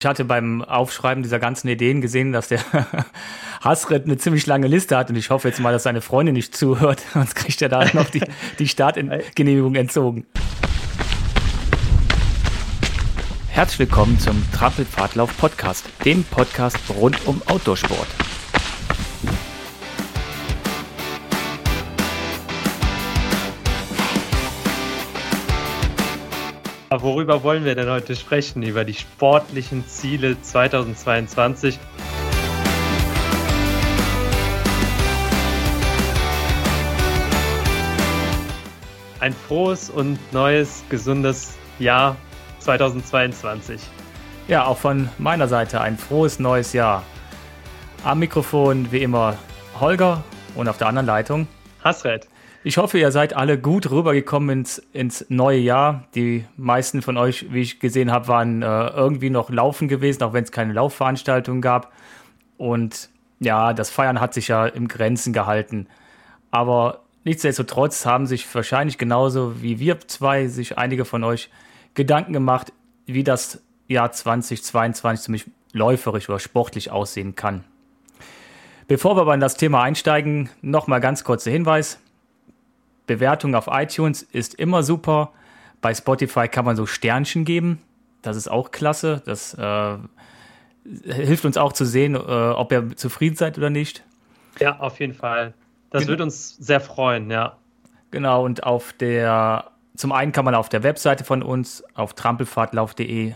Ich hatte beim Aufschreiben dieser ganzen Ideen gesehen, dass der Hasret eine ziemlich lange Liste hat und ich hoffe jetzt mal, dass seine Freundin nicht zuhört, sonst kriegt er da noch die, die Startgenehmigung entzogen. Herzlich willkommen zum Trampelpfadlauf Podcast, dem Podcast rund um Outdoorsport. Worüber wollen wir denn heute sprechen? Über die sportlichen Ziele 2022. Ein frohes und neues, gesundes Jahr 2022. Ja, auch von meiner Seite ein frohes neues Jahr. Am Mikrofon wie immer Holger und auf der anderen Leitung Hasred. Ich hoffe, ihr seid alle gut rübergekommen ins, ins neue Jahr. Die meisten von euch, wie ich gesehen habe, waren äh, irgendwie noch laufen gewesen, auch wenn es keine Laufveranstaltung gab. Und ja, das Feiern hat sich ja im Grenzen gehalten. Aber nichtsdestotrotz haben sich wahrscheinlich genauso wie wir zwei, sich einige von euch Gedanken gemacht, wie das Jahr 2022 ziemlich läuferisch oder sportlich aussehen kann. Bevor wir aber in das Thema einsteigen, nochmal ganz kurzer Hinweis. Bewertung auf iTunes ist immer super. Bei Spotify kann man so Sternchen geben. Das ist auch klasse. Das äh, hilft uns auch zu sehen, äh, ob ihr zufrieden seid oder nicht. Ja, auf jeden Fall. Das genau. wird uns sehr freuen, ja. Genau, und auf der, zum einen kann man auf der Webseite von uns, auf trampelfahrtlauf.de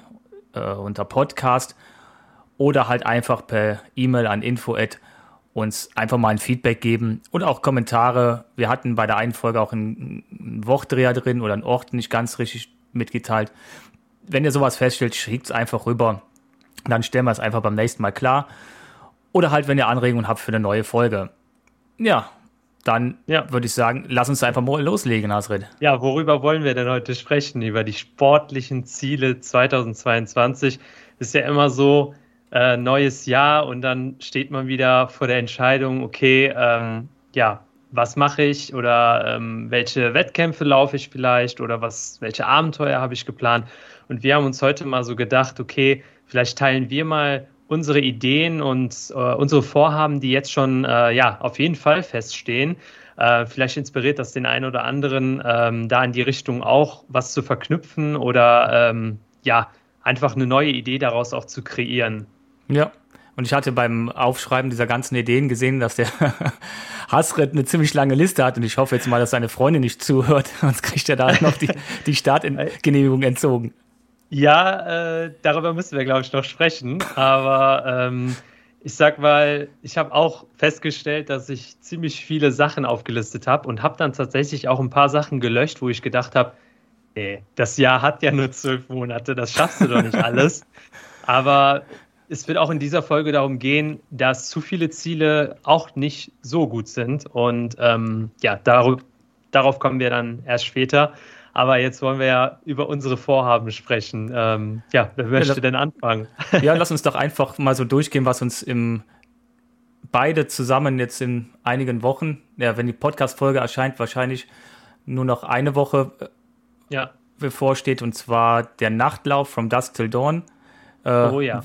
äh, unter Podcast oder halt einfach per E-Mail an info@ uns einfach mal ein Feedback geben und auch Kommentare. Wir hatten bei der einen Folge auch einen, Wortdreher drin oder einen Ort nicht ganz richtig mitgeteilt. Wenn ihr sowas feststellt, schreibt es einfach rüber. Dann stellen wir es einfach beim nächsten Mal klar. Oder halt, wenn ihr Anregungen habt für eine neue Folge. Ja, dann ja. würde ich sagen, lass uns einfach mal loslegen, Nasrid. Ja, worüber wollen wir denn heute sprechen? Über die sportlichen Ziele 2022. Ist ja immer so, äh, neues Jahr und dann steht man wieder vor der Entscheidung, okay, ähm, ja, was mache ich oder ähm, welche Wettkämpfe laufe ich vielleicht oder was, welche Abenteuer habe ich geplant. Und wir haben uns heute mal so gedacht, okay, vielleicht teilen wir mal unsere Ideen und äh, unsere Vorhaben, die jetzt schon äh, ja auf jeden Fall feststehen. Äh, vielleicht inspiriert das den einen oder anderen, ähm, da in die Richtung auch was zu verknüpfen oder ähm, ja einfach eine neue Idee daraus auch zu kreieren. Ja. Und ich hatte beim Aufschreiben dieser ganzen Ideen gesehen, dass der Hasret eine ziemlich lange Liste hat. Und ich hoffe jetzt mal, dass seine Freundin nicht zuhört, sonst kriegt er da noch die, die Startgenehmigung entzogen. Ja, äh, darüber müssen wir, glaube ich, noch sprechen. Aber ähm, ich sag mal, ich habe auch festgestellt, dass ich ziemlich viele Sachen aufgelistet habe und habe dann tatsächlich auch ein paar Sachen gelöscht, wo ich gedacht habe, nee, das Jahr hat ja nur zwölf Monate, das schaffst du doch nicht alles. Aber es wird auch in dieser Folge darum gehen, dass zu viele Ziele auch nicht so gut sind. Und ähm, ja, darauf, darauf kommen wir dann erst später. Aber jetzt wollen wir ja über unsere Vorhaben sprechen. Ähm, ja, wer möchte ja, denn anfangen? Ja, lass uns doch einfach mal so durchgehen, was uns im beide zusammen jetzt in einigen Wochen, ja, wenn die Podcast-Folge erscheint, wahrscheinlich nur noch eine Woche äh, ja. bevorsteht, und zwar der Nachtlauf from Dusk till Dawn. Äh, oh ja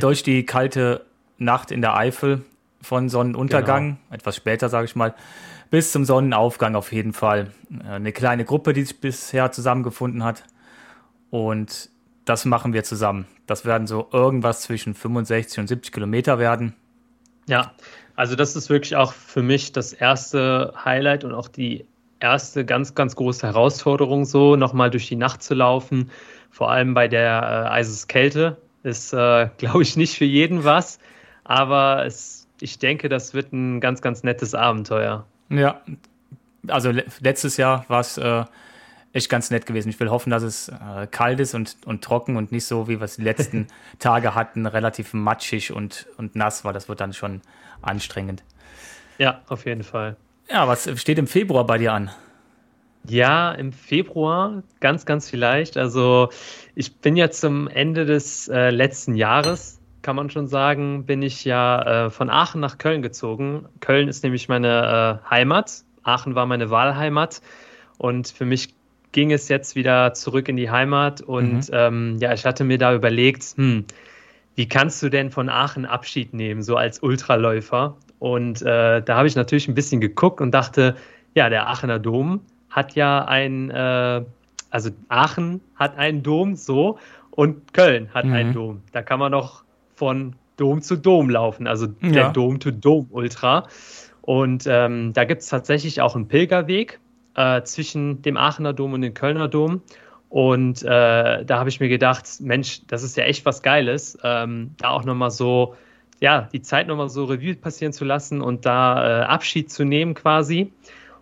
durch die kalte Nacht in der Eifel von Sonnenuntergang, genau. etwas später sage ich mal, bis zum Sonnenaufgang auf jeden Fall. Eine kleine Gruppe, die sich bisher zusammengefunden hat. Und das machen wir zusammen. Das werden so irgendwas zwischen 65 und 70 Kilometer werden. Ja, also das ist wirklich auch für mich das erste Highlight und auch die erste ganz, ganz große Herausforderung, so nochmal durch die Nacht zu laufen. Vor allem bei der äh, Eiseskälte, ist, äh, glaube ich, nicht für jeden was, aber es, ich denke, das wird ein ganz, ganz nettes Abenteuer. Ja, also le letztes Jahr war es äh, echt ganz nett gewesen. Ich will hoffen, dass es äh, kalt ist und, und trocken und nicht so, wie wir es die letzten Tage hatten, relativ matschig und, und nass, weil das wird dann schon anstrengend. Ja, auf jeden Fall. Ja, was steht im Februar bei dir an? Ja, im Februar ganz, ganz vielleicht. Also ich bin ja zum Ende des äh, letzten Jahres, kann man schon sagen, bin ich ja äh, von Aachen nach Köln gezogen. Köln ist nämlich meine äh, Heimat. Aachen war meine Wahlheimat. Und für mich ging es jetzt wieder zurück in die Heimat. Und mhm. ähm, ja, ich hatte mir da überlegt, hm, wie kannst du denn von Aachen Abschied nehmen, so als Ultraläufer? Und äh, da habe ich natürlich ein bisschen geguckt und dachte, ja, der Aachener Dom hat ja ein, äh, also Aachen hat einen Dom so und Köln hat mhm. einen Dom. Da kann man noch von Dom zu Dom laufen, also der ja. Dom to Dom Ultra. Und ähm, da gibt es tatsächlich auch einen Pilgerweg äh, zwischen dem Aachener Dom und dem Kölner Dom. Und äh, da habe ich mir gedacht, Mensch, das ist ja echt was Geiles, ähm, da auch nochmal so, ja, die Zeit nochmal so Revue passieren zu lassen und da äh, Abschied zu nehmen quasi.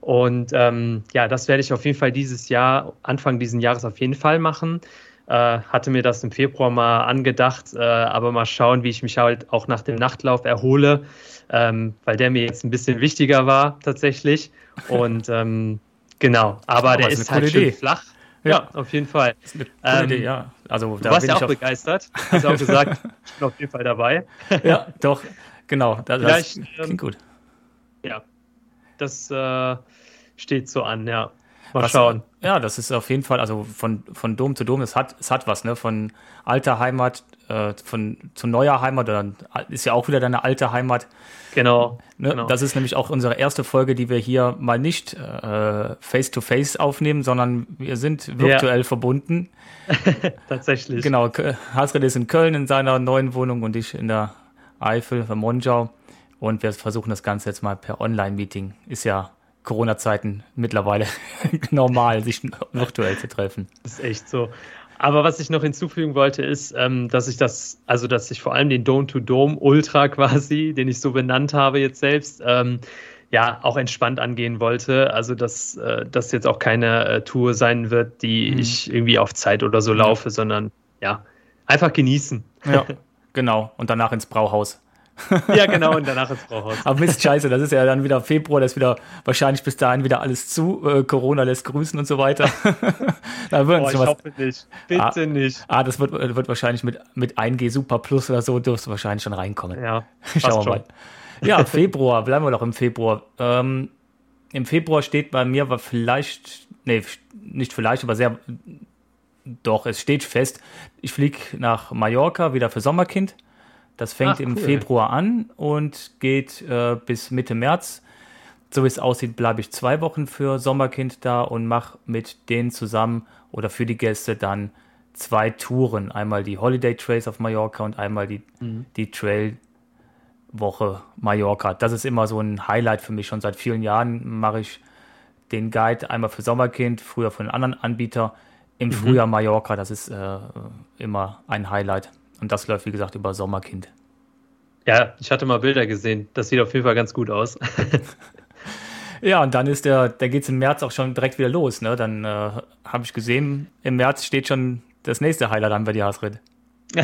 Und ähm, ja, das werde ich auf jeden Fall dieses Jahr, Anfang dieses Jahres auf jeden Fall machen. Äh, hatte mir das im Februar mal angedacht, äh, aber mal schauen, wie ich mich halt auch nach dem Nachtlauf erhole, ähm, weil der mir jetzt ein bisschen wichtiger war tatsächlich. Und ähm, genau, aber, aber der ist, ist halt schön flach. Ja, auf jeden Fall. Das ist eine ähm, Idee, ja. Also, du warst ja auch, auch begeistert. Hast auch gesagt, ich bin auf jeden Fall dabei. ja, doch, genau. Das, Vielleicht, das klingt ähm, gut. Ja, das äh, steht so an, ja. Mal was, schauen. Ja, das ist auf jeden Fall, also von, von Dom zu Dom, es hat, es hat was, ne? Von alter Heimat äh, von, zu neuer Heimat, dann ist ja auch wieder deine alte Heimat. Genau, ne? genau. Das ist nämlich auch unsere erste Folge, die wir hier mal nicht äh, face-to-face aufnehmen, sondern wir sind virtuell ja. verbunden. Tatsächlich. Genau, Hasred ist in Köln in seiner neuen Wohnung und ich in der Eifel, in Monschau. Und wir versuchen das Ganze jetzt mal per Online-Meeting. Ist ja Corona-Zeiten mittlerweile normal, sich virtuell zu treffen. Das ist echt so. Aber was ich noch hinzufügen wollte, ist, ähm, dass ich das, also dass ich vor allem den Dome-to-Dome Ultra quasi, den ich so benannt habe jetzt selbst, ähm, ja, auch entspannt angehen wollte. Also, dass äh, das jetzt auch keine äh, Tour sein wird, die mhm. ich irgendwie auf Zeit oder so laufe, sondern ja, einfach genießen. Ja, genau. Und danach ins Brauhaus ja, genau, und danach ins Brauhaus. Aber Mist, scheiße, das ist ja dann wieder Februar, das ist wieder wahrscheinlich bis dahin wieder alles zu. Äh, Corona lässt grüßen und so weiter. da würden oh, ich was, hoffe nicht. Bitte ah, nicht. Ah, das wird, wird wahrscheinlich mit, mit 1G Super Plus oder so, dürfte wahrscheinlich schon reinkommen. Ja, schauen wir mal. Ja, Februar, bleiben wir doch im Februar. Ähm, Im Februar steht bei mir war vielleicht, nee, nicht vielleicht, aber sehr, doch, es steht fest, ich fliege nach Mallorca wieder für Sommerkind das fängt Ach, im cool. Februar an und geht äh, bis Mitte März. So wie es aussieht, bleibe ich zwei Wochen für Sommerkind da und mache mit denen zusammen oder für die Gäste dann zwei Touren. Einmal die Holiday Trails auf Mallorca und einmal die, mhm. die Trail Woche Mallorca. Das ist immer so ein Highlight für mich. Schon seit vielen Jahren mache ich den Guide einmal für Sommerkind, früher für einen anderen Anbieter. Im mhm. Frühjahr Mallorca, das ist äh, immer ein Highlight. Und das läuft, wie gesagt, über Sommerkind. Ja, ich hatte mal Bilder gesehen. Das sieht auf jeden Fall ganz gut aus. ja, und dann ist der, da geht es im März auch schon direkt wieder los. Ne? Dann äh, habe ich gesehen, im März steht schon das nächste Highlight an bei dir, Hasrid.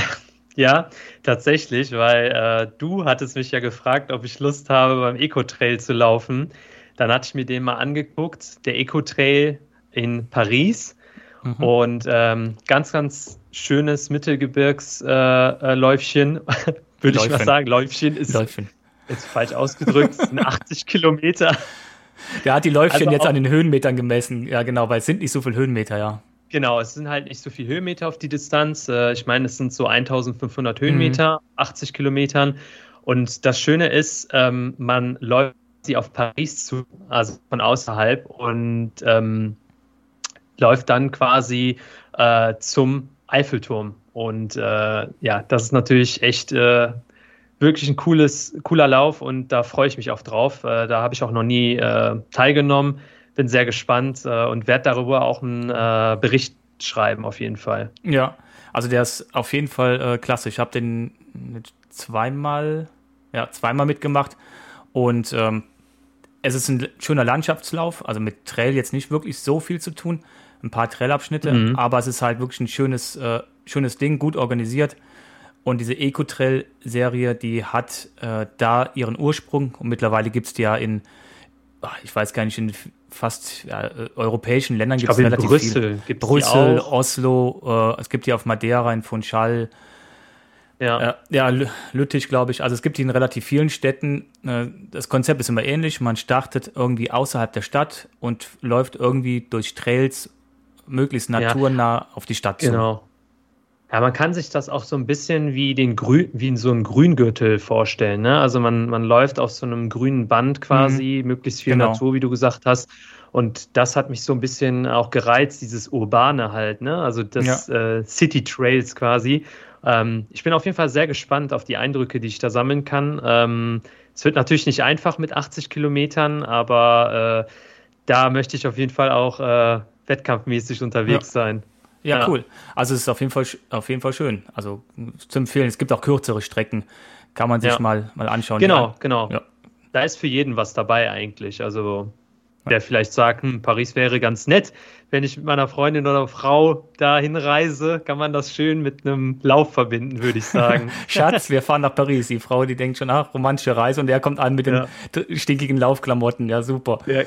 Ja, tatsächlich, weil äh, du hattest mich ja gefragt, ob ich Lust habe, beim Eco-Trail zu laufen. Dann hatte ich mir den mal angeguckt, der Eco-Trail in Paris. Mhm. Und ähm, ganz, ganz schönes Mittelgebirgsläufchen, äh, äh würde ich mal sagen. Läufchen ist Läufchen. jetzt falsch ausgedrückt, sind 80 Kilometer. Der hat die Läufchen also jetzt an den Höhenmetern gemessen. Ja, genau, weil es sind nicht so viele Höhenmeter, ja. Genau, es sind halt nicht so viele Höhenmeter auf die Distanz. Äh, ich meine, es sind so 1500 Höhenmeter, mhm. 80 Kilometern. Und das Schöne ist, ähm, man läuft sie auf Paris zu, also von außerhalb und ähm, läuft dann quasi äh, zum Eiffelturm. Und äh, ja, das ist natürlich echt äh, wirklich ein cooles, cooler Lauf und da freue ich mich auch drauf. Äh, da habe ich auch noch nie äh, teilgenommen. Bin sehr gespannt äh, und werde darüber auch einen äh, Bericht schreiben, auf jeden Fall. Ja, also der ist auf jeden Fall klasse. Ich habe den zweimal, ja, zweimal mitgemacht und ähm, es ist ein schöner Landschaftslauf, also mit Trail jetzt nicht wirklich so viel zu tun ein paar Trailabschnitte, mhm. aber es ist halt wirklich ein schönes, äh, schönes Ding, gut organisiert. Und diese Eco-Trail-Serie, die hat äh, da ihren Ursprung und mittlerweile gibt es die ja in, ach, ich weiß gar nicht, in fast ja, äh, europäischen Ländern gibt es relativ Brüssel viel. Brüssel, Oslo, äh, es gibt die auf Madeira, in Funchal, ja, äh, ja Lüttich, glaube ich. Also es gibt die in relativ vielen Städten. Äh, das Konzept ist immer ähnlich. Man startet irgendwie außerhalb der Stadt und läuft irgendwie durch Trails möglichst naturnah ja. auf die Stadt zu. Genau. Ja, man kann sich das auch so ein bisschen wie den Grün, wie so ein Grüngürtel vorstellen. Ne? Also man, man läuft auf so einem grünen Band quasi, mhm. möglichst viel genau. Natur, wie du gesagt hast. Und das hat mich so ein bisschen auch gereizt, dieses Urbane halt, ne? Also das ja. äh, City Trails quasi. Ähm, ich bin auf jeden Fall sehr gespannt auf die Eindrücke, die ich da sammeln kann. Ähm, es wird natürlich nicht einfach mit 80 Kilometern, aber äh, da möchte ich auf jeden Fall auch äh, wettkampfmäßig unterwegs ja. sein. Ja, ja, cool. Also es ist auf jeden Fall auf jeden Fall schön. Also zu empfehlen. Es gibt auch kürzere Strecken, kann man sich ja. mal mal anschauen. Genau, genau. Da ist für jeden was dabei eigentlich. Also der vielleicht sagt, hm, Paris wäre ganz nett. Wenn ich mit meiner Freundin oder Frau da hinreise, kann man das schön mit einem Lauf verbinden, würde ich sagen. Schatz, wir fahren nach Paris. Die Frau, die denkt schon, ach, romantische Reise und der kommt an mit den ja. stinkigen Laufklamotten. Ja, super. Ja,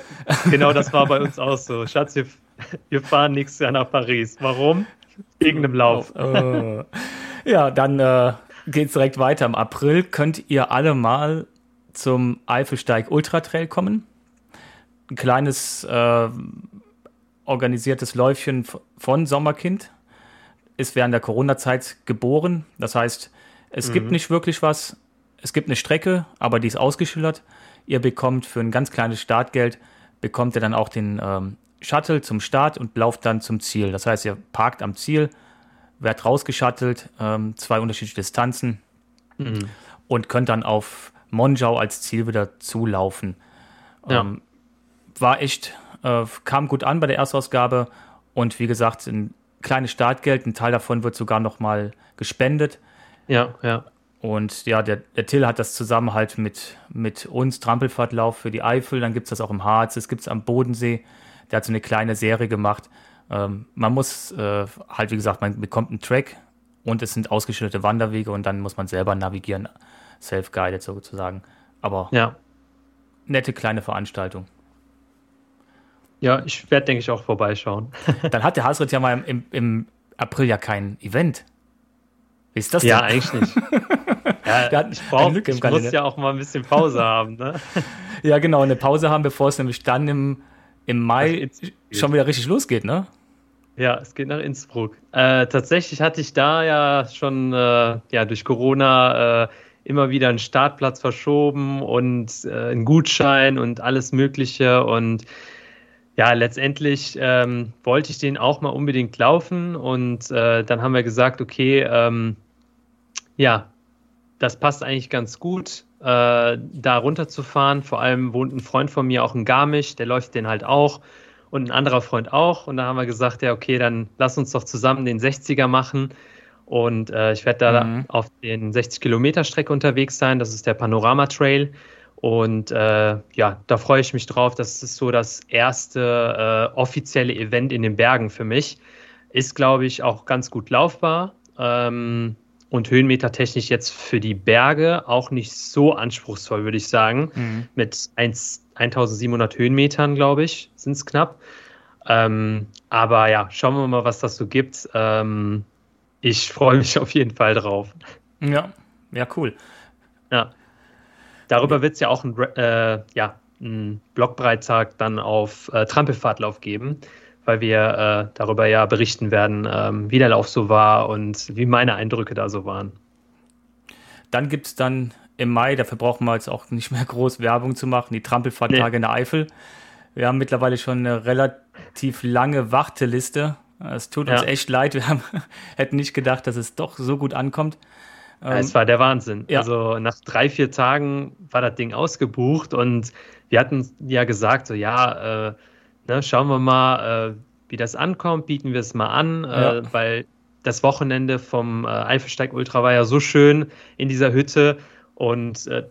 genau, das war bei uns auch so. Schatz, wir, wir fahren nächstes Jahr nach Paris. Warum? Wegen dem Lauf. Oh, oh. Ja, dann äh, geht es direkt weiter. Im April könnt ihr alle mal zum Eifelsteig Ultra Trail kommen ein kleines äh, organisiertes Läufchen von Sommerkind. Ist während der Corona-Zeit geboren. Das heißt, es mhm. gibt nicht wirklich was. Es gibt eine Strecke, aber die ist ausgeschildert. Ihr bekommt für ein ganz kleines Startgeld, bekommt ihr dann auch den ähm, Shuttle zum Start und lauft dann zum Ziel. Das heißt, ihr parkt am Ziel, werdet rausgeschattelt, ähm, zwei unterschiedliche Distanzen mhm. und könnt dann auf Monjau als Ziel wieder zulaufen. Ja. Ähm, war echt, äh, kam gut an bei der Erstausgabe und wie gesagt, ein kleines Startgeld, ein Teil davon wird sogar nochmal gespendet. Ja, ja. Und ja, der, der Till hat das zusammen halt mit, mit uns, Trampelfahrtlauf für die Eifel, dann gibt es das auch im Harz, das gibt es am Bodensee. Der hat so eine kleine Serie gemacht. Ähm, man muss äh, halt, wie gesagt, man bekommt einen Track und es sind ausgeschilderte Wanderwege und dann muss man selber navigieren, self-guided sozusagen. Aber ja. nette kleine Veranstaltung. Ja, ich werde, denke ich, auch vorbeischauen. Dann hat der Hausritt ja mal im, im April ja kein Event. Wie ist das denn? Ja, eigentlich nicht. ja, ich brauch, ich muss ja auch mal ein bisschen Pause haben. Ne? ja, genau, eine Pause haben, bevor es nämlich dann im, im Mai schon wieder richtig losgeht, ne? Ja, es geht nach Innsbruck. Äh, tatsächlich hatte ich da ja schon äh, ja, durch Corona äh, immer wieder einen Startplatz verschoben und äh, einen Gutschein und alles Mögliche. Und ja, letztendlich ähm, wollte ich den auch mal unbedingt laufen und äh, dann haben wir gesagt, okay, ähm, ja, das passt eigentlich ganz gut, äh, da runterzufahren. Vor allem wohnt ein Freund von mir auch in Garmisch, der läuft den halt auch und ein anderer Freund auch. Und da haben wir gesagt, ja, okay, dann lass uns doch zusammen den 60er machen. Und äh, ich werde da mhm. auf den 60 Kilometer Strecke unterwegs sein. Das ist der Panorama Trail. Und äh, ja, da freue ich mich drauf. Das ist so das erste äh, offizielle Event in den Bergen für mich. Ist, glaube ich, auch ganz gut laufbar. Ähm, und höhenmetertechnisch jetzt für die Berge auch nicht so anspruchsvoll, würde ich sagen. Mhm. Mit 1, 1700 Höhenmetern, glaube ich, sind es knapp. Ähm, aber ja, schauen wir mal, was das so gibt. Ähm, ich freue mich auf jeden Fall drauf. Ja, ja, cool. Ja. Darüber wird es ja auch ein, äh, ja, Blogbeitrag dann auf äh, Trampelfahrtlauf geben, weil wir äh, darüber ja berichten werden, ähm, wie der Lauf so war und wie meine Eindrücke da so waren. Dann gibt es dann im Mai, dafür brauchen wir jetzt auch nicht mehr groß Werbung zu machen, die Trampelfahrttage nee. in der Eifel. Wir haben mittlerweile schon eine relativ lange Warteliste. Es tut uns ja. echt leid. Wir haben, hätten nicht gedacht, dass es doch so gut ankommt. Ja, es war der Wahnsinn. Ja. Also nach drei, vier Tagen war das Ding ausgebucht und wir hatten ja gesagt, so ja, äh, ne, schauen wir mal, äh, wie das ankommt, bieten wir es mal an, äh, ja. äh, weil das Wochenende vom äh, Eifelsteig Ultra war ja so schön in dieser Hütte und äh,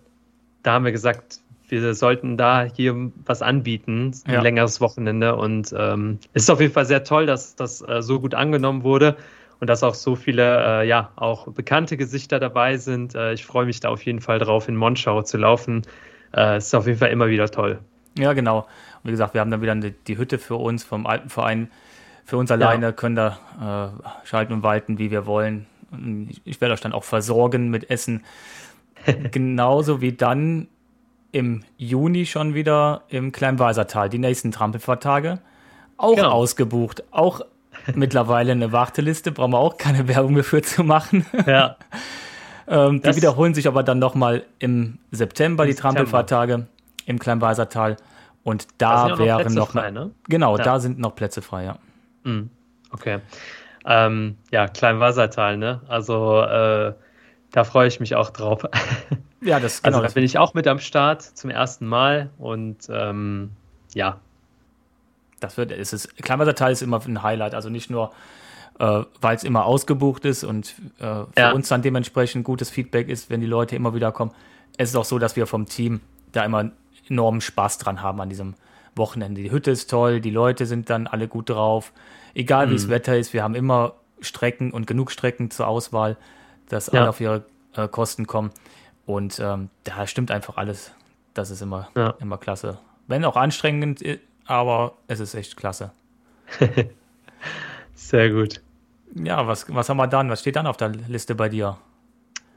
da haben wir gesagt, wir sollten da hier was anbieten, ein ja. längeres Wochenende und ähm, es ist auf jeden Fall sehr toll, dass das so gut angenommen wurde und dass auch so viele, äh, ja, auch bekannte Gesichter dabei sind. Äh, ich freue mich da auf jeden Fall drauf, in Monschau zu laufen. Äh, es ist auf jeden Fall immer wieder toll. Ja, genau. Und wie gesagt, wir haben dann wieder die, die Hütte für uns vom Alpenverein. Für uns alleine ja. können da äh, schalten und walten, wie wir wollen. Ich werde euch dann auch versorgen mit Essen. Genauso wie dann im Juni schon wieder im Kleinweisertal, die nächsten Trampelfahrtage. Auch genau. ausgebucht. Auch mittlerweile eine Warteliste, brauchen wir auch keine Werbung dafür zu machen. Ja. ähm, die wiederholen sich aber dann nochmal im September, Im die Trampelfahrtage im Kleinweisertal. Und da, da wären noch, noch frei, ne? Genau, ja. da sind noch Plätze frei, ja. Mhm. Okay. Ähm, ja, Kleinwassertal, ne? Also äh, da freue ich mich auch drauf. Ja, das genau. Also da bin ich auch mit am Start zum ersten Mal und ähm, ja. Das wird, es ist, Kleinwassertal ist immer ein Highlight, also nicht nur, äh, weil es immer ausgebucht ist und äh, für ja. uns dann dementsprechend gutes Feedback ist, wenn die Leute immer wieder kommen. Es ist auch so, dass wir vom Team da immer enormen Spaß dran haben an diesem Wochenende. Die Hütte ist toll, die Leute sind dann alle gut drauf. Egal wie das mhm. Wetter ist, wir haben immer Strecken und genug Strecken zur Auswahl, dass ja. alle auf ihre äh, Kosten kommen. Und ähm, da stimmt einfach alles. Das ist immer, ja. immer klasse. Wenn auch anstrengend, aber es ist echt klasse. Sehr gut. Ja, was, was haben wir dann? Was steht dann auf der Liste bei dir?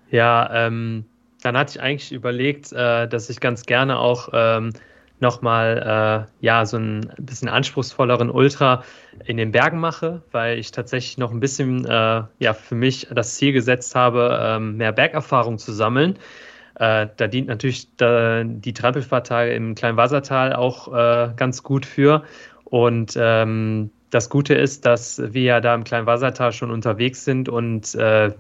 Ja, ähm, dann hatte ich eigentlich überlegt, äh, dass ich ganz gerne auch ähm, nochmal äh, ja, so ein bisschen anspruchsvolleren Ultra in den Bergen mache, weil ich tatsächlich noch ein bisschen äh, ja, für mich das Ziel gesetzt habe, äh, mehr Bergerfahrung zu sammeln. Äh, da dient natürlich da, die Trampelfahrtage im Kleinwassertal auch äh, ganz gut für. Und ähm, das Gute ist, dass wir ja da im Kleinwassertal schon unterwegs sind und äh,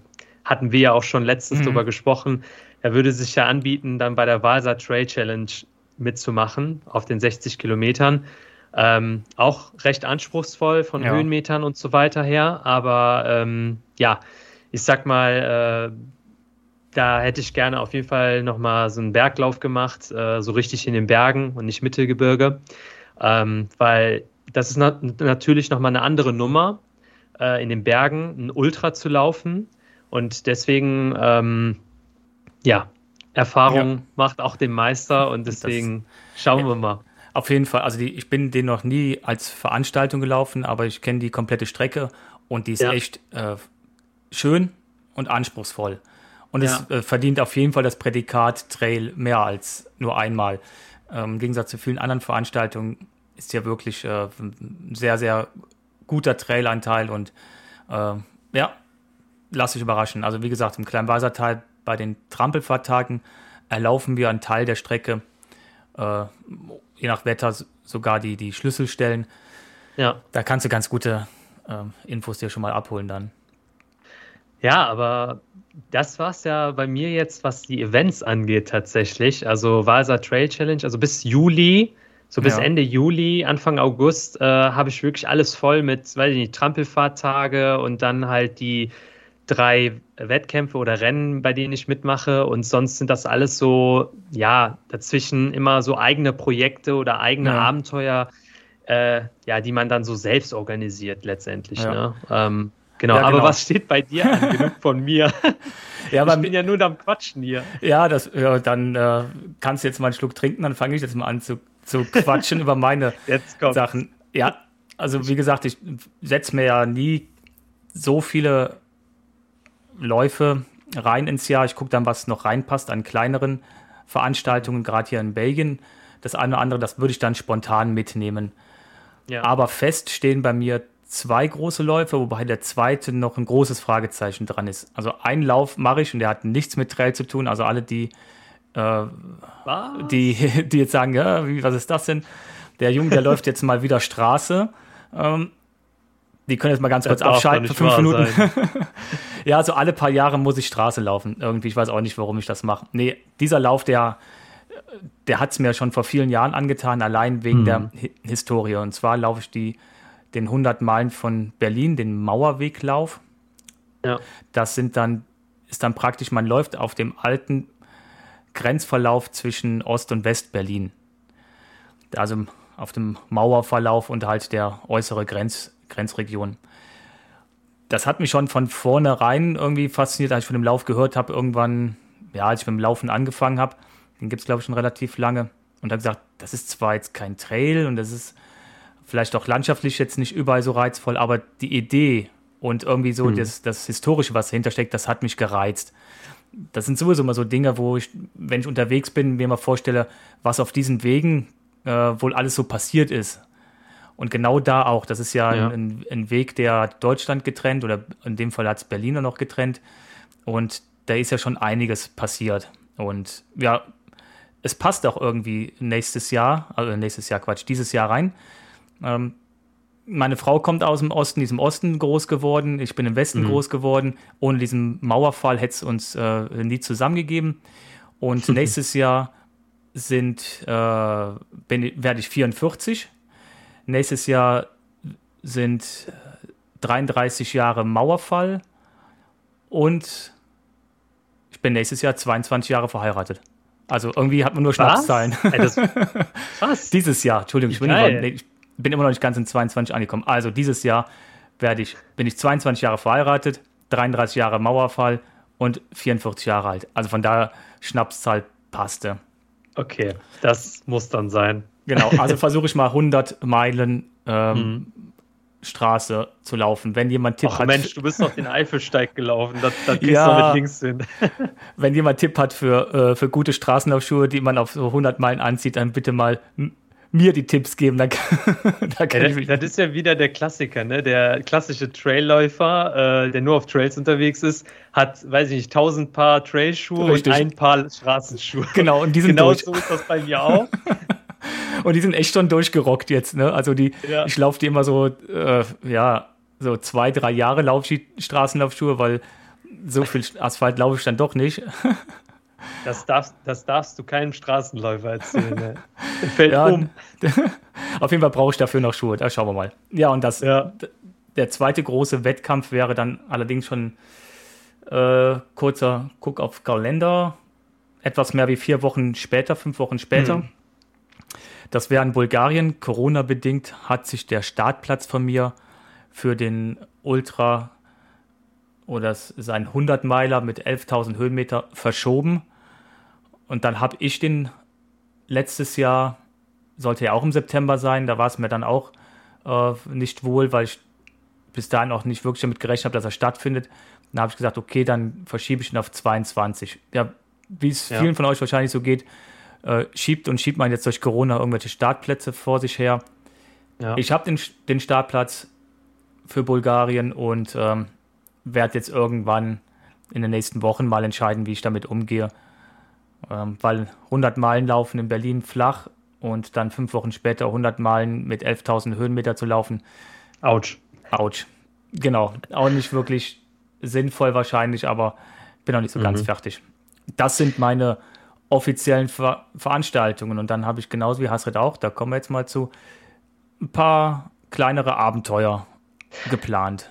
hatten wir ja auch schon letztens mhm. darüber gesprochen. Er würde sich ja anbieten, dann bei der Walser Trail Challenge mitzumachen auf den 60 Kilometern. Ähm, auch recht anspruchsvoll von ja. Höhenmetern und so weiter her, aber ähm, ja, ich sag mal, äh, da hätte ich gerne auf jeden Fall nochmal so einen Berglauf gemacht, äh, so richtig in den Bergen und nicht Mittelgebirge, ähm, weil das ist na natürlich nochmal eine andere Nummer, äh, in den Bergen ein Ultra zu laufen und deswegen, ähm, ja, Erfahrung ja. macht auch den Meister und deswegen das, schauen wir mal. Auf jeden Fall, also die, ich bin den noch nie als Veranstaltung gelaufen, aber ich kenne die komplette Strecke und die ist ja. echt äh, schön und anspruchsvoll. Und ja. es äh, verdient auf jeden Fall das Prädikat Trail mehr als nur einmal. Ähm, Im Gegensatz zu vielen anderen Veranstaltungen ist ja wirklich äh, ein sehr, sehr guter Trailanteil und äh, ja, lass dich überraschen. Also wie gesagt, im Kleinweisertal bei den Trampelfahrttagen erlaufen wir einen Teil der Strecke, äh, je nach Wetter sogar die, die Schlüsselstellen. Ja. Da kannst du ganz gute äh, Infos dir schon mal abholen dann. Ja, aber das war es ja bei mir jetzt, was die Events angeht tatsächlich. Also Valsa Trail Challenge, also bis Juli, so bis ja. Ende Juli, Anfang August, äh, habe ich wirklich alles voll mit, weiß ich nicht, Trampelfahrttage und dann halt die drei Wettkämpfe oder Rennen, bei denen ich mitmache. Und sonst sind das alles so, ja, dazwischen immer so eigene Projekte oder eigene ja. Abenteuer, äh, ja, die man dann so selbst organisiert letztendlich. Ja. Ne? Ähm, genau. Ja, genau. aber was steht bei dir an? Genug von mir. Ja, ich bin ja nur am Quatschen hier. Ja, das, ja dann äh, kannst du jetzt mal einen Schluck trinken, dann fange ich jetzt mal an zu, zu quatschen über meine Sachen. Ja, also wie gesagt, ich setze mir ja nie so viele Läufe rein ins Jahr. Ich gucke dann, was noch reinpasst an kleineren Veranstaltungen, gerade hier in Belgien. Das eine oder andere, das würde ich dann spontan mitnehmen. Ja. Aber fest stehen bei mir zwei große Läufe, wobei der zweite noch ein großes Fragezeichen dran ist. Also einen Lauf mache ich und der hat nichts mit Trail zu tun. Also alle, die, äh, die, die jetzt sagen, ja, wie, was ist das denn? Der Junge, der läuft jetzt mal wieder Straße. Ähm, die können jetzt mal ganz kurz abschalten für fünf Minuten. ja, so alle paar Jahre muss ich Straße laufen. Irgendwie, ich weiß auch nicht, warum ich das mache. Nee, dieser Lauf, der, der hat es mir schon vor vielen Jahren angetan, allein wegen mhm. der Hi Historie. Und zwar laufe ich die, den 100 Meilen von Berlin, den Mauerweglauf. Ja. Das sind dann, ist dann praktisch, man läuft auf dem alten Grenzverlauf zwischen Ost- und West-Berlin. Also auf dem Mauerverlauf und halt der äußere Grenz, Grenzregion. Das hat mich schon von vornherein irgendwie fasziniert, als ich von dem Lauf gehört habe, irgendwann, ja, als ich mit dem Laufen angefangen habe. Den gibt es, glaube ich, schon relativ lange. Und habe gesagt, das ist zwar jetzt kein Trail und das ist vielleicht auch landschaftlich jetzt nicht überall so reizvoll, aber die Idee und irgendwie so mhm. das, das Historische, was dahinter steckt, das hat mich gereizt. Das sind sowieso immer so Dinge, wo ich, wenn ich unterwegs bin, mir mal vorstelle, was auf diesen Wegen äh, wohl alles so passiert ist. Und genau da auch, das ist ja, ja. Ein, ein, Weg, der Deutschland getrennt oder in dem Fall hat es Berliner noch getrennt. Und da ist ja schon einiges passiert. Und ja, es passt auch irgendwie nächstes Jahr, also nächstes Jahr Quatsch, dieses Jahr rein. Ähm, meine Frau kommt aus dem Osten, die ist im Osten groß geworden, ich bin im Westen mhm. groß geworden. Ohne diesen Mauerfall hätte es uns äh, nie zusammengegeben. Und nächstes Jahr sind, äh, werde ich 44. Nächstes Jahr sind 33 Jahre Mauerfall und ich bin nächstes Jahr 22 Jahre verheiratet. Also irgendwie hat man nur Schnapszahlen. Was? Dieses Jahr, Entschuldigung, ich bin, immer, ich bin, immer, noch nicht ganz in 22 angekommen. Also dieses Jahr werde ich, bin ich 22 Jahre verheiratet, 33 Jahre Mauerfall und 44 Jahre alt. Also von daher Schnapszahl passte. Okay, das muss dann sein. Genau, also versuche ich mal 100 Meilen ähm, mhm. Straße zu laufen. Wenn jemand Tipp Ach, hat. Mensch, du bist doch den Eifelsteig gelaufen. Das, das ja, du mit links hin. wenn jemand Tipp hat für, äh, für gute Straßenlaufschuhe, die man auf so 100 Meilen anzieht, dann bitte mal mir die Tipps geben. Dann, da ja, das, das, ist ja wieder der Klassiker, ne? Der klassische Trailläufer, äh, der nur auf Trails unterwegs ist, hat, weiß ich nicht, tausend Paar Trailschuhe Richtig. und ein Paar Straßenschuhe. Genau, und die sind genau durch. so ist das bei mir auch. Und die sind echt schon durchgerockt jetzt, ne? Also die, ja. ich laufe die immer so, äh, ja, so zwei, drei Jahre Straßenlaufschuhe, weil so viel Asphalt laufe ich dann doch nicht. Das darfst, das darfst du keinem Straßenläufer erzählen. Ne? Fällt ja, um. Auf jeden Fall brauche ich dafür noch Schuhe. Da schauen wir mal. Ja, und das, ja. der zweite große Wettkampf wäre dann allerdings schon äh, kurzer Guck auf Kalender. Etwas mehr wie vier Wochen später, fünf Wochen später. Hm. Das wäre in Bulgarien. Corona-bedingt hat sich der Startplatz von mir für den Ultra oder sein 100-Meiler mit 11.000 Höhenmeter verschoben. Und dann habe ich den letztes Jahr, sollte ja auch im September sein, da war es mir dann auch äh, nicht wohl, weil ich bis dahin auch nicht wirklich damit gerechnet habe, dass er stattfindet. Dann habe ich gesagt, okay, dann verschiebe ich ihn auf 22. Ja, wie es ja. vielen von euch wahrscheinlich so geht, äh, schiebt und schiebt man jetzt durch Corona irgendwelche Startplätze vor sich her. Ja. Ich habe den, den Startplatz für Bulgarien und ähm, werde jetzt irgendwann in den nächsten Wochen mal entscheiden, wie ich damit umgehe. Ähm, weil 100 Meilen laufen in Berlin flach und dann fünf Wochen später 100 Meilen mit 11.000 Höhenmeter zu laufen. Autsch. Autsch. Genau. Auch nicht wirklich sinnvoll wahrscheinlich, aber bin noch nicht so mhm. ganz fertig. Das sind meine offiziellen Ver Veranstaltungen. Und dann habe ich genauso wie Hasred auch, da kommen wir jetzt mal zu, ein paar kleinere Abenteuer geplant.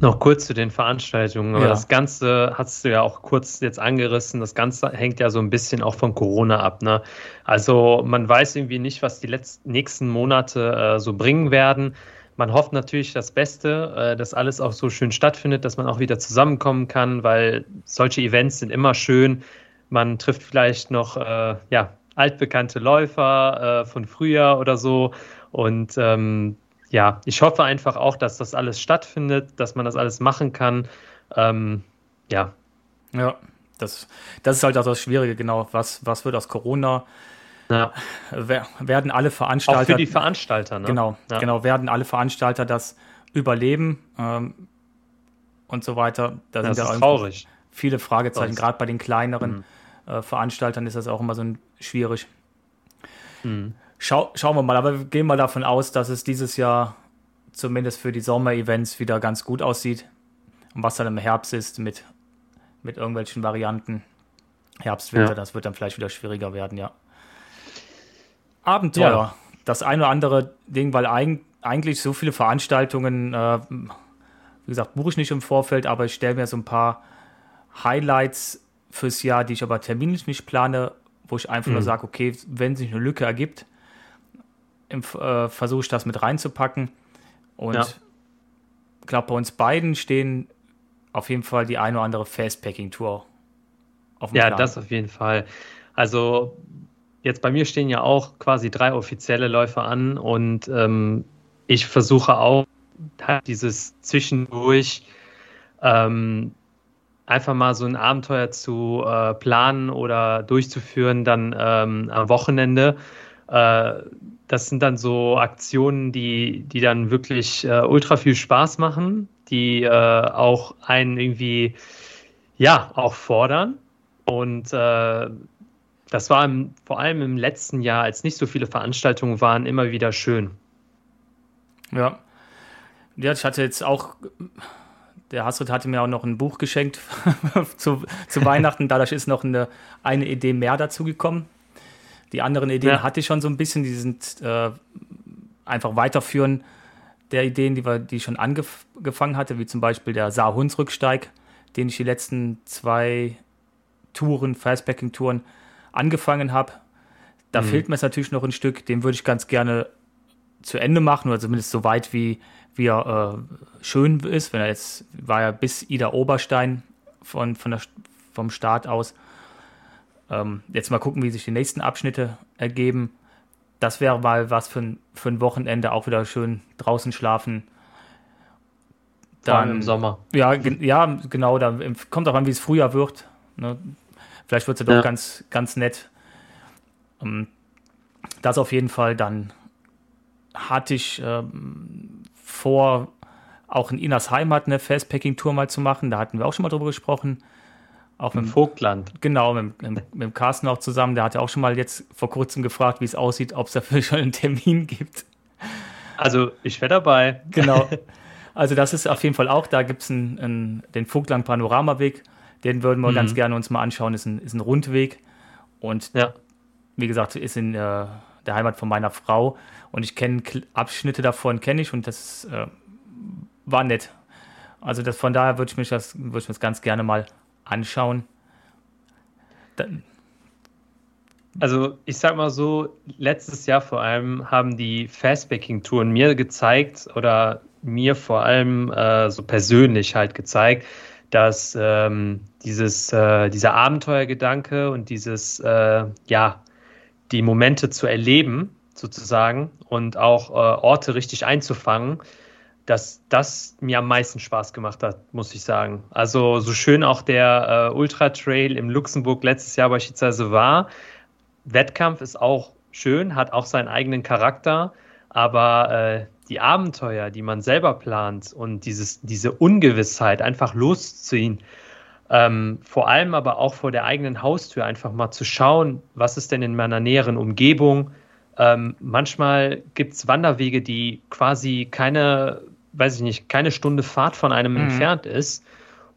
Noch kurz zu den Veranstaltungen. Ja. das Ganze hast du ja auch kurz jetzt angerissen. Das Ganze hängt ja so ein bisschen auch von Corona ab. Ne? Also man weiß irgendwie nicht, was die letzten, nächsten Monate äh, so bringen werden. Man hofft natürlich das Beste, äh, dass alles auch so schön stattfindet, dass man auch wieder zusammenkommen kann, weil solche Events sind immer schön. Man trifft vielleicht noch äh, ja, altbekannte Läufer äh, von früher oder so. Und ähm, ja, ich hoffe einfach auch, dass das alles stattfindet, dass man das alles machen kann. Ähm, ja. Ja, das, das ist halt auch das Schwierige, genau. Was, was wird aus Corona? Ja. Werden alle Veranstalter. Auch für die Veranstalter, ne? Genau, ja. genau, werden alle Veranstalter das überleben ähm, und so weiter. Da das sind ist ja traurig. Viele Fragezeichen, gerade bei den kleineren. Mhm äh, Veranstaltern ist das auch immer so ein, schwierig. Mhm. Schau, schauen wir mal, aber wir gehen mal davon aus, dass es dieses Jahr zumindest für die Sommer-Events wieder ganz gut aussieht. Und was dann im Herbst ist mit, mit irgendwelchen Varianten, Herbst, Winter, ja. das wird dann vielleicht wieder schwieriger werden, ja. Abenteuer. Ja. Das eine oder andere Ding, weil ein, eigentlich so viele Veranstaltungen, äh, wie gesagt, buche ich nicht im Vorfeld, aber ich stelle mir so ein paar Highlights fürs Jahr, die ich aber terminlich nicht plane, wo ich einfach mhm. nur sage, okay, wenn sich eine Lücke ergibt, äh, versuche ich das mit reinzupacken. Und ja. ich glaube, bei uns beiden stehen auf jeden Fall die eine oder andere Fastpacking-Tour auf dem Ja, Plan. das auf jeden Fall. Also jetzt bei mir stehen ja auch quasi drei offizielle Läufe an und ähm, ich versuche auch dieses zwischendurch ähm, einfach mal so ein Abenteuer zu äh, planen oder durchzuführen, dann ähm, am Wochenende. Äh, das sind dann so Aktionen, die, die dann wirklich äh, ultra viel Spaß machen, die äh, auch einen irgendwie, ja, auch fordern. Und äh, das war im, vor allem im letzten Jahr, als nicht so viele Veranstaltungen waren, immer wieder schön. Ja. Ja, ich hatte jetzt auch, der Hasrit hatte mir auch noch ein Buch geschenkt zu, zu Weihnachten. Dadurch ist noch eine, eine Idee mehr dazu gekommen. Die anderen Ideen ja. hatte ich schon so ein bisschen, die sind äh, einfach weiterführen der Ideen, die, wir, die ich schon angefangen hatte, wie zum Beispiel der Saar-Huns-Rücksteig, den ich die letzten zwei Touren, Fastpacking-Touren angefangen habe. Da mhm. fehlt mir jetzt natürlich noch ein Stück, den würde ich ganz gerne zu Ende machen, oder zumindest so weit, wie, wie er äh, schön ist. Wenn er jetzt war ja bis Ida Oberstein von, von der, vom Start aus. Ähm, jetzt mal gucken, wie sich die nächsten Abschnitte ergeben. Das wäre mal was für ein, für ein Wochenende, auch wieder schön draußen schlafen. Dann, im Sommer. Ja, ja genau. Da kommt auch an, wie es Frühjahr wird. Ne? Vielleicht wird es ja doch ja. ganz, ganz nett. Ähm, das auf jeden Fall. Dann hatte ich ähm, vor, auch in Inas Heimat eine Fastpacking-Tour mal zu machen. Da hatten wir auch schon mal drüber gesprochen. Auch mit dem Vogtland. Genau, mit, mit, mit Carsten auch zusammen. Der hat ja auch schon mal jetzt vor kurzem gefragt, wie es aussieht, ob es dafür schon einen Termin gibt. Also, ich wäre dabei. Genau. Also, das ist auf jeden Fall auch. Da gibt es den Vogtland Panoramaweg. Den würden wir mhm. ganz gerne uns mal anschauen. Ist ein, ist ein Rundweg. Und ja. wie gesagt, ist in äh, der Heimat von meiner Frau. Und ich kenne Abschnitte davon, kenne ich. Und das äh, war nett. Also, das, von daher würde ich, mich das, würd ich mir das ganz gerne mal anschauen. Dann also ich sag mal so, letztes Jahr vor allem haben die Fastbacking-Touren mir gezeigt oder mir vor allem äh, so persönlich halt gezeigt, dass ähm, dieses, äh, dieser Abenteuergedanke und dieses, äh, ja, die Momente zu erleben sozusagen und auch äh, Orte richtig einzufangen, dass das mir am meisten Spaß gemacht hat, muss ich sagen. Also so schön auch der äh, Ultra Trail im Luxemburg letztes Jahr beispielsweise war. Wettkampf ist auch schön, hat auch seinen eigenen Charakter, aber äh, die Abenteuer, die man selber plant und dieses, diese Ungewissheit, einfach loszuziehen, ähm, vor allem aber auch vor der eigenen Haustür einfach mal zu schauen, was ist denn in meiner näheren Umgebung. Ähm, manchmal gibt es Wanderwege, die quasi keine weiß ich nicht, keine Stunde Fahrt von einem mhm. entfernt ist.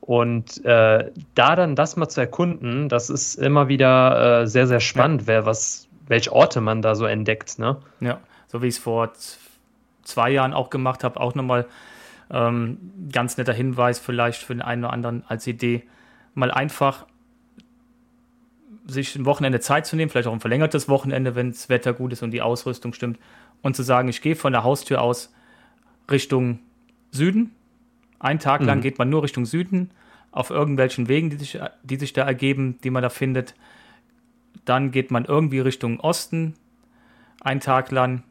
Und äh, da dann das mal zu erkunden, das ist immer wieder äh, sehr, sehr spannend, ja. wer was, welche Orte man da so entdeckt. Ne? Ja, so wie ich es vor zwei Jahren auch gemacht habe, auch nochmal ähm, ganz netter Hinweis vielleicht für den einen oder anderen als Idee, mal einfach sich ein Wochenende Zeit zu nehmen, vielleicht auch ein verlängertes Wochenende, wenn das Wetter gut ist und die Ausrüstung stimmt, und zu sagen, ich gehe von der Haustür aus Richtung Süden. Ein Tag lang mhm. geht man nur Richtung Süden, auf irgendwelchen Wegen, die sich, die sich da ergeben, die man da findet. Dann geht man irgendwie Richtung Osten, ein Tag lang.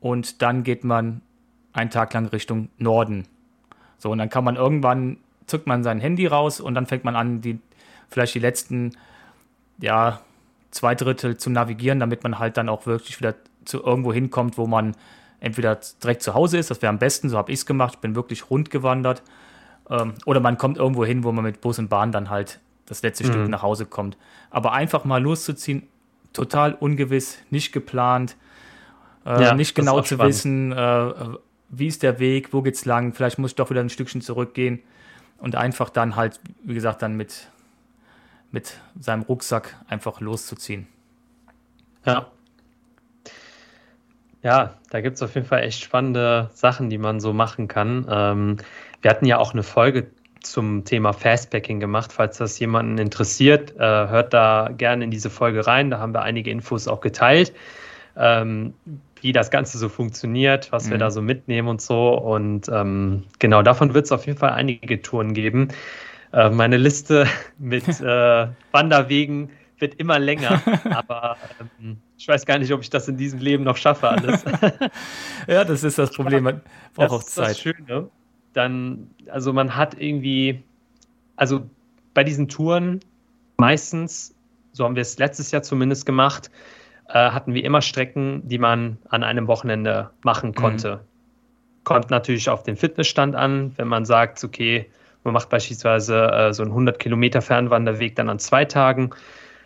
Und dann geht man einen Tag lang Richtung Norden. So, und dann kann man irgendwann, zückt man sein Handy raus und dann fängt man an, die, vielleicht die letzten, ja, zwei Drittel zu navigieren, damit man halt dann auch wirklich wieder zu irgendwo hinkommt, wo man entweder direkt zu Hause ist, das wäre am besten, so habe ich es gemacht, ich bin wirklich rund gewandert. Ähm, oder man kommt irgendwo hin, wo man mit Bus und Bahn dann halt das letzte mhm. Stück nach Hause kommt. Aber einfach mal loszuziehen, total ungewiss, nicht geplant, äh, ja, nicht genau zu spannend. wissen, äh, wie ist der Weg, wo geht's lang, vielleicht muss ich doch wieder ein Stückchen zurückgehen und einfach dann halt, wie gesagt, dann mit, mit seinem Rucksack einfach loszuziehen. Ja, ja, da gibt es auf jeden Fall echt spannende Sachen, die man so machen kann. Ähm, wir hatten ja auch eine Folge zum Thema Fastpacking gemacht. Falls das jemanden interessiert, äh, hört da gerne in diese Folge rein. Da haben wir einige Infos auch geteilt, ähm, wie das Ganze so funktioniert, was mhm. wir da so mitnehmen und so. Und ähm, genau, davon wird es auf jeden Fall einige Touren geben. Äh, meine Liste mit äh, Wanderwegen wird immer länger, aber ähm, ich weiß gar nicht, ob ich das in diesem Leben noch schaffe, alles. ja, das ist das Problem. Man braucht auch Zeit. Das Schöne. Dann, also man hat irgendwie, also bei diesen Touren meistens, so haben wir es letztes Jahr zumindest gemacht, äh, hatten wir immer Strecken, die man an einem Wochenende machen konnte. Mhm. Kommt natürlich auf den Fitnessstand an, wenn man sagt, okay, man macht beispielsweise äh, so einen 100 Kilometer Fernwanderweg dann an zwei Tagen.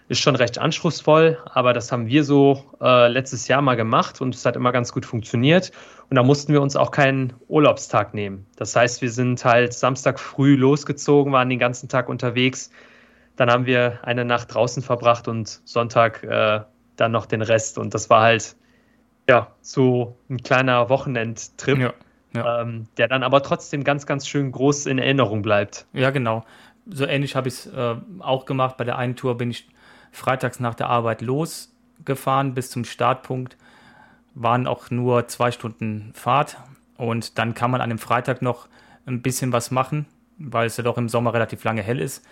Ist schon recht anspruchsvoll, aber das haben wir so äh, letztes Jahr mal gemacht und es hat immer ganz gut funktioniert. Und da mussten wir uns auch keinen Urlaubstag nehmen. Das heißt, wir sind halt Samstag früh losgezogen, waren den ganzen Tag unterwegs. Dann haben wir eine Nacht draußen verbracht und Sonntag äh, dann noch den Rest. Und das war halt ja so ein kleiner Wochenendtrip. Ja. Ja. Ähm, der dann aber trotzdem ganz, ganz schön groß in Erinnerung bleibt. Ja, genau. So ähnlich habe ich es äh, auch gemacht. Bei der einen Tour bin ich freitags nach der Arbeit losgefahren bis zum Startpunkt. Waren auch nur zwei Stunden Fahrt. Und dann kann man an dem Freitag noch ein bisschen was machen, weil es ja doch im Sommer relativ lange hell ist.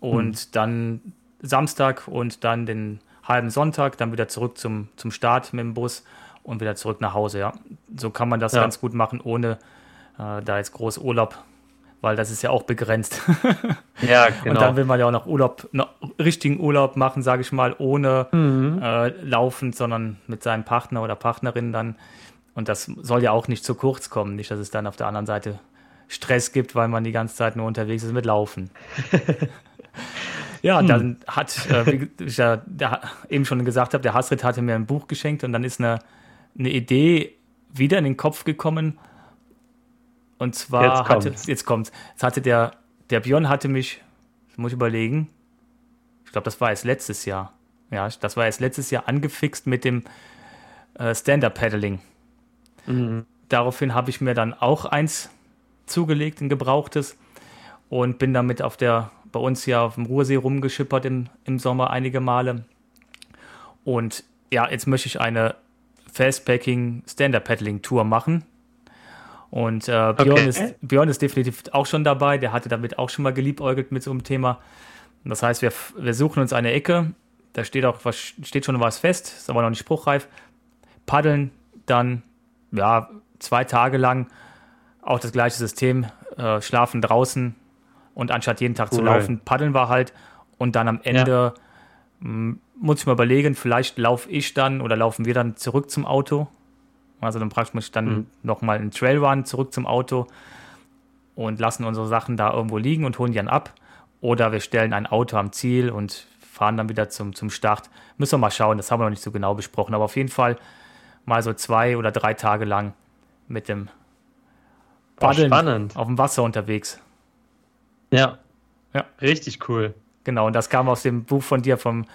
Und hm. dann Samstag und dann den halben Sonntag, dann wieder zurück zum, zum Start mit dem Bus und wieder zurück nach Hause. Ja, so kann man das ja. ganz gut machen, ohne äh, da jetzt groß Urlaub, weil das ist ja auch begrenzt. ja, genau. Und dann will man ja auch noch Urlaub, noch richtigen Urlaub machen, sage ich mal, ohne mhm. äh, laufend, sondern mit seinem Partner oder Partnerin dann. Und das soll ja auch nicht zu kurz kommen, nicht, dass es dann auf der anderen Seite Stress gibt, weil man die ganze Zeit nur unterwegs ist mit Laufen. Ja, hm. dann hat, äh, wie ich ja eben schon gesagt habe, der Hasrit hatte mir ein Buch geschenkt und dann ist eine eine Idee wieder in den Kopf gekommen. Und zwar jetzt kommt's. hatte, jetzt kommt's, jetzt hatte der, der Björn hatte mich, muss ich überlegen, ich glaube, das war erst letztes Jahr. Ja, das war erst letztes Jahr angefixt mit dem äh, Stand-Up-Paddling. Mhm. Daraufhin habe ich mir dann auch eins zugelegt, ein gebrauchtes, und bin damit auf der, bei uns hier auf dem Ruhrsee rumgeschippert im, im Sommer einige Male. Und ja, jetzt möchte ich eine Fastpacking Stand-Up-Paddling-Tour machen. Und äh, Björn, okay. ist, Björn ist definitiv auch schon dabei. Der hatte damit auch schon mal geliebäugelt mit so einem Thema. Das heißt, wir, wir suchen uns eine Ecke. Da steht auch was, steht schon was fest, ist aber noch nicht spruchreif. Paddeln dann, ja, zwei Tage lang auch das gleiche System. Äh, schlafen draußen und anstatt jeden Tag cool. zu laufen, paddeln wir halt. Und dann am Ende ja muss ich mal überlegen, vielleicht laufe ich dann oder laufen wir dann zurück zum Auto. Also dann praktisch dann mhm. nochmal einen Trailrun zurück zum Auto und lassen unsere Sachen da irgendwo liegen und holen die dann ab. Oder wir stellen ein Auto am Ziel und fahren dann wieder zum, zum Start. Müssen wir mal schauen, das haben wir noch nicht so genau besprochen. Aber auf jeden Fall mal so zwei oder drei Tage lang mit dem Paddeln auf dem Wasser unterwegs. Ja. Ja. Richtig cool. Genau, und das kam aus dem Buch von dir, vom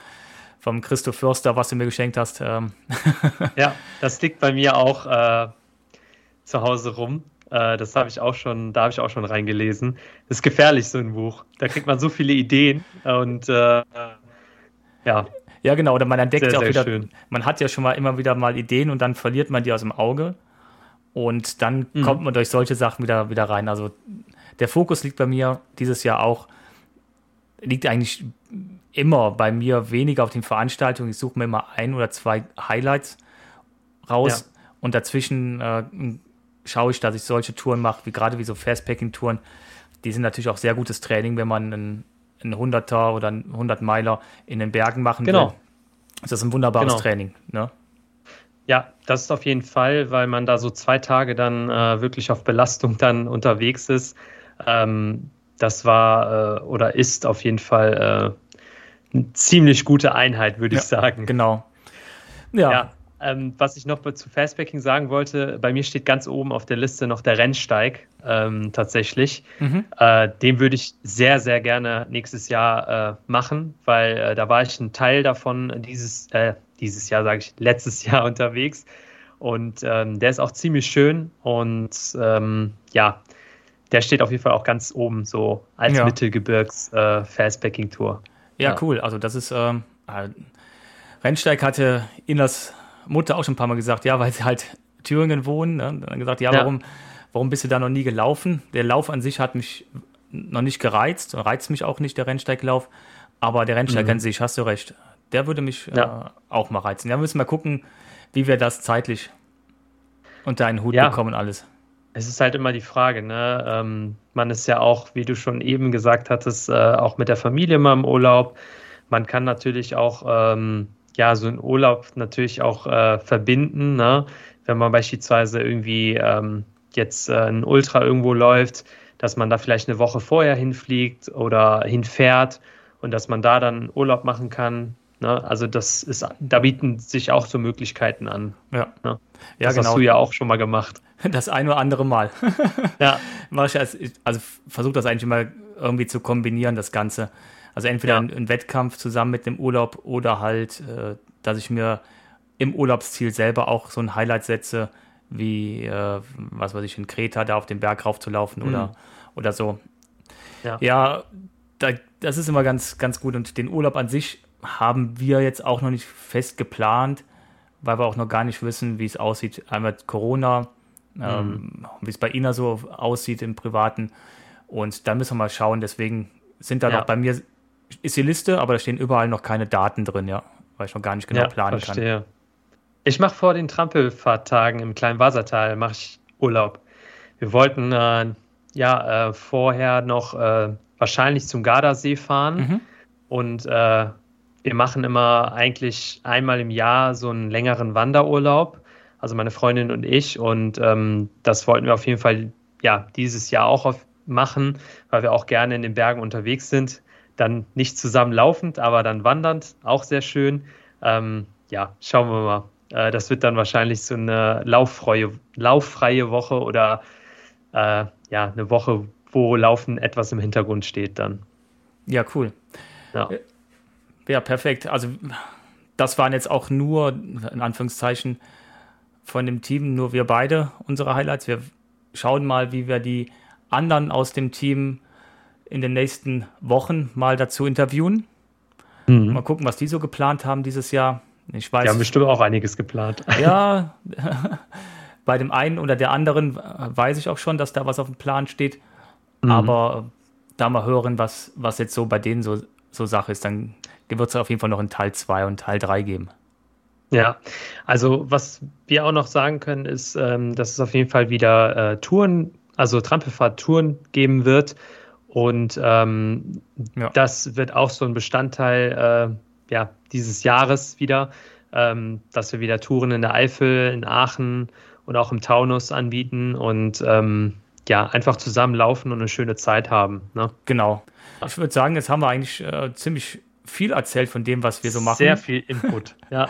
vom Christoph Förster, was du mir geschenkt hast. Ähm. ja, das liegt bei mir auch äh, zu Hause rum. Äh, das habe ich auch schon, da habe ich auch schon reingelesen. Das ist gefährlich, so ein Buch. Da kriegt man so viele Ideen und äh, ja. Ja, genau. Oder man entdeckt ja auch wieder, schön. man hat ja schon mal immer wieder mal Ideen und dann verliert man die aus dem Auge. Und dann mhm. kommt man durch solche Sachen wieder, wieder rein. Also der Fokus liegt bei mir dieses Jahr auch, liegt eigentlich immer bei mir weniger auf den Veranstaltungen. Ich suche mir immer ein oder zwei Highlights raus ja. und dazwischen äh, schaue ich, dass ich solche Touren mache, wie gerade wie so Fastpacking-Touren. Die sind natürlich auch sehr gutes Training, wenn man einen, einen 100er oder einen 100 Meiler in den Bergen machen genau. will. Das ist ein wunderbares genau. Training. Ne? Ja, das ist auf jeden Fall, weil man da so zwei Tage dann äh, wirklich auf Belastung dann unterwegs ist. Ähm, das war äh, oder ist auf jeden Fall äh, eine ziemlich gute Einheit, würde ja, ich sagen. Genau. Ja. ja ähm, was ich noch zu Fastbacking sagen wollte, bei mir steht ganz oben auf der Liste noch der Rennsteig ähm, tatsächlich. Mhm. Äh, den würde ich sehr, sehr gerne nächstes Jahr äh, machen, weil äh, da war ich ein Teil davon dieses, äh, dieses Jahr, sage ich, letztes Jahr unterwegs. Und ähm, der ist auch ziemlich schön und ähm, ja, der steht auf jeden Fall auch ganz oben so als ja. Mittelgebirgs-Fastbacking-Tour. Äh, ja, ja, cool. Also das ist, ähm, äh, Rennsteig hatte Innas Mutter auch schon ein paar Mal gesagt, ja, weil sie halt Thüringen wohnen. Ne? Dann gesagt, ja, ja, warum, warum bist du da noch nie gelaufen? Der Lauf an sich hat mich noch nicht gereizt, reizt mich auch nicht, der Rennsteiglauf. Aber der Rennsteig mhm. an sich, hast du recht, der würde mich ja. äh, auch mal reizen. Ja, wir müssen mal gucken, wie wir das zeitlich unter einen Hut bekommen alles. Es ist halt immer die Frage, ne? Ähm, man ist ja auch, wie du schon eben gesagt hattest, äh, auch mit der Familie mal im Urlaub. Man kann natürlich auch ähm, ja, so einen Urlaub natürlich auch äh, verbinden. Ne? Wenn man beispielsweise irgendwie ähm, jetzt äh, ein Ultra irgendwo läuft, dass man da vielleicht eine Woche vorher hinfliegt oder hinfährt und dass man da dann Urlaub machen kann. Ne? Also das ist, da bieten sich auch so Möglichkeiten an. Ja, ne? ja das genau. hast du ja auch schon mal gemacht. Das ein oder andere Mal. ja. also versuche das eigentlich immer irgendwie zu kombinieren, das Ganze. Also entweder ja. ein, ein, Wettkampf zusammen mit dem Urlaub oder halt, äh, dass ich mir im Urlaubsziel selber auch so ein Highlight setze, wie, äh, was weiß ich, in Kreta da auf den Berg raufzulaufen mhm. oder, oder so. Ja, ja da, das ist immer ganz, ganz gut. Und den Urlaub an sich haben wir jetzt auch noch nicht fest geplant, weil wir auch noch gar nicht wissen, wie es aussieht. Einmal Corona, ähm, mhm. ähm, wie es bei Ina so aussieht im Privaten. Und da müssen wir mal schauen. Deswegen sind da ja. noch bei mir ist die Liste, aber da stehen überall noch keine Daten drin, ja, weil ich noch gar nicht genau ja, planen verstehe. kann. Ich mache vor den Trampelfahrttagen im kleinen Wassertal mache ich Urlaub. Wir wollten äh, ja äh, vorher noch äh, wahrscheinlich zum Gardasee fahren mhm. und äh, wir machen immer eigentlich einmal im Jahr so einen längeren Wanderurlaub, also meine Freundin und ich und ähm, das wollten wir auf jeden Fall ja dieses Jahr auch auf, machen, weil wir auch gerne in den Bergen unterwegs sind dann nicht zusammen laufend, aber dann wandernd, auch sehr schön. Ähm, ja, schauen wir mal. Äh, das wird dann wahrscheinlich so eine lauffreie, lauffreie Woche oder äh, ja, eine Woche, wo Laufen etwas im Hintergrund steht dann. Ja, cool. Ja. Ja, perfekt. Also das waren jetzt auch nur, in Anführungszeichen, von dem Team, nur wir beide unsere Highlights. Wir schauen mal, wie wir die anderen aus dem Team in den nächsten Wochen mal dazu interviewen. Mhm. Mal gucken, was die so geplant haben dieses Jahr. Ich weiß. Die haben bestimmt auch einiges geplant. Ja, bei dem einen oder der anderen weiß ich auch schon, dass da was auf dem Plan steht. Mhm. Aber da mal hören, was, was jetzt so bei denen so, so Sache ist, dann wird es auf jeden Fall noch einen Teil 2 und Teil 3 geben. Ja, also was wir auch noch sagen können, ist, ähm, dass es auf jeden Fall wieder äh, Touren, also Trampelfahrt-Touren geben wird. Und ähm, ja. das wird auch so ein Bestandteil äh, ja, dieses Jahres wieder, ähm, dass wir wieder Touren in der Eifel, in Aachen und auch im Taunus anbieten und ähm, ja, einfach zusammenlaufen und eine schöne Zeit haben. Ne? Genau. Ich würde sagen, jetzt haben wir eigentlich äh, ziemlich viel erzählt von dem, was wir so machen. Sehr viel Input, ja.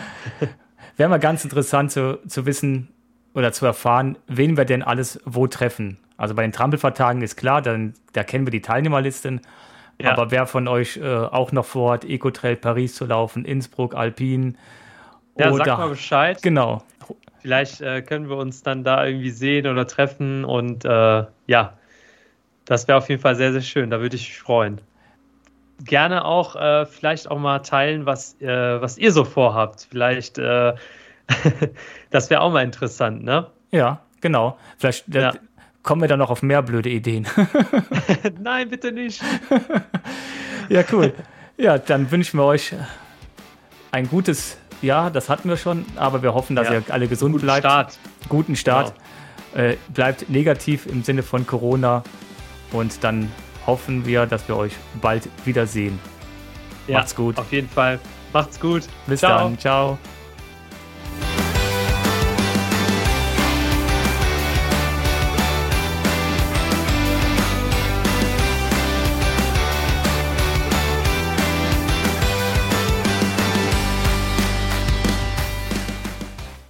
Wäre mal ganz interessant zu, zu wissen oder zu erfahren, wen wir denn alles wo treffen. Also bei den Trampelvertagen ist klar, dann, da kennen wir die Teilnehmerlisten. Ja. Aber wer von euch äh, auch noch vorhat, Ecotrail Paris zu laufen, Innsbruck, Alpin? Ja, oder, sag mal Bescheid. Genau. Vielleicht äh, können wir uns dann da irgendwie sehen oder treffen und äh, ja, das wäre auf jeden Fall sehr, sehr schön. Da würde ich mich freuen. Gerne auch äh, vielleicht auch mal teilen, was, äh, was ihr so vorhabt. Vielleicht, äh, das wäre auch mal interessant, ne? Ja, genau. Vielleicht ja kommen wir dann noch auf mehr blöde Ideen. Nein, bitte nicht. ja, cool. Ja, dann wünschen wir euch ein gutes Jahr. Das hatten wir schon, aber wir hoffen, dass ja. ihr alle gesund Guten bleibt. Start. Guten Start. Genau. Äh, bleibt negativ im Sinne von Corona und dann hoffen wir, dass wir euch bald wiedersehen. Ja, Macht's gut. Auf jeden Fall. Macht's gut. Bis Ciao. dann. Ciao.